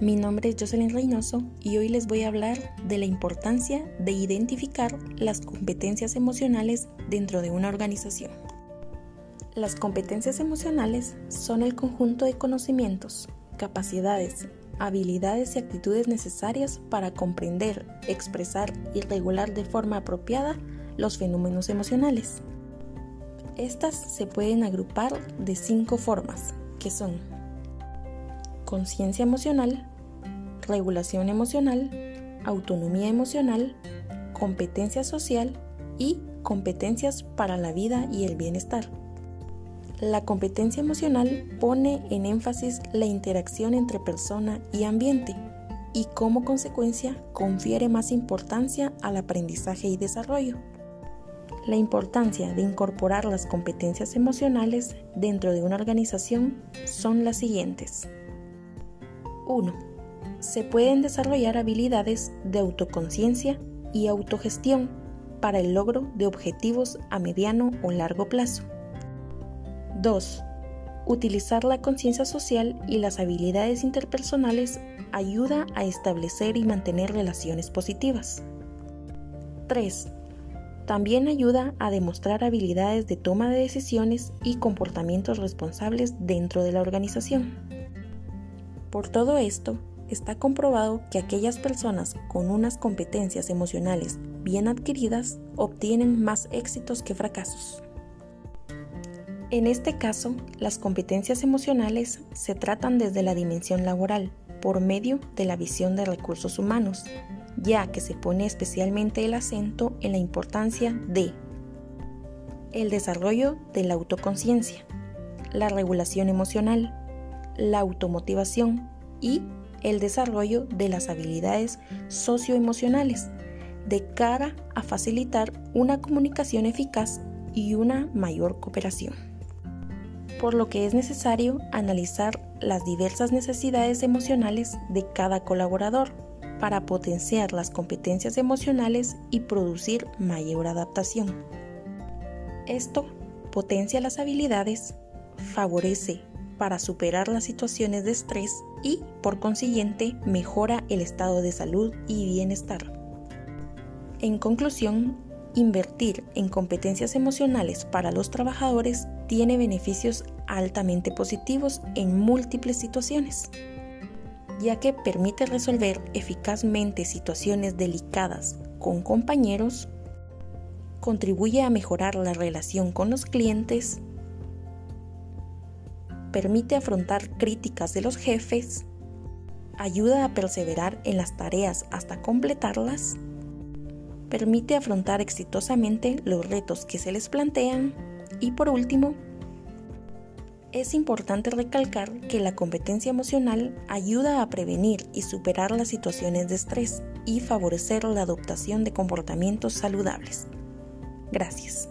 Mi nombre es Jocelyn Reynoso y hoy les voy a hablar de la importancia de identificar las competencias emocionales dentro de una organización. Las competencias emocionales son el conjunto de conocimientos, capacidades, habilidades y actitudes necesarias para comprender, expresar y regular de forma apropiada los fenómenos emocionales. Estas se pueden agrupar de cinco formas, que son conciencia emocional, regulación emocional, autonomía emocional, competencia social y competencias para la vida y el bienestar. La competencia emocional pone en énfasis la interacción entre persona y ambiente y como consecuencia confiere más importancia al aprendizaje y desarrollo. La importancia de incorporar las competencias emocionales dentro de una organización son las siguientes. 1. Se pueden desarrollar habilidades de autoconciencia y autogestión para el logro de objetivos a mediano o largo plazo. 2. Utilizar la conciencia social y las habilidades interpersonales ayuda a establecer y mantener relaciones positivas. 3. También ayuda a demostrar habilidades de toma de decisiones y comportamientos responsables dentro de la organización. Por todo esto, está comprobado que aquellas personas con unas competencias emocionales bien adquiridas obtienen más éxitos que fracasos. En este caso, las competencias emocionales se tratan desde la dimensión laboral, por medio de la visión de recursos humanos, ya que se pone especialmente el acento en la importancia de el desarrollo de la autoconciencia, la regulación emocional, la automotivación y el desarrollo de las habilidades socioemocionales de cara a facilitar una comunicación eficaz y una mayor cooperación. Por lo que es necesario analizar las diversas necesidades emocionales de cada colaborador para potenciar las competencias emocionales y producir mayor adaptación. Esto potencia las habilidades, favorece para superar las situaciones de estrés y, por consiguiente, mejora el estado de salud y bienestar. En conclusión, invertir en competencias emocionales para los trabajadores tiene beneficios altamente positivos en múltiples situaciones, ya que permite resolver eficazmente situaciones delicadas con compañeros, contribuye a mejorar la relación con los clientes, permite afrontar críticas de los jefes, ayuda a perseverar en las tareas hasta completarlas, permite afrontar exitosamente los retos que se les plantean y por último, es importante recalcar que la competencia emocional ayuda a prevenir y superar las situaciones de estrés y favorecer la adoptación de comportamientos saludables. Gracias.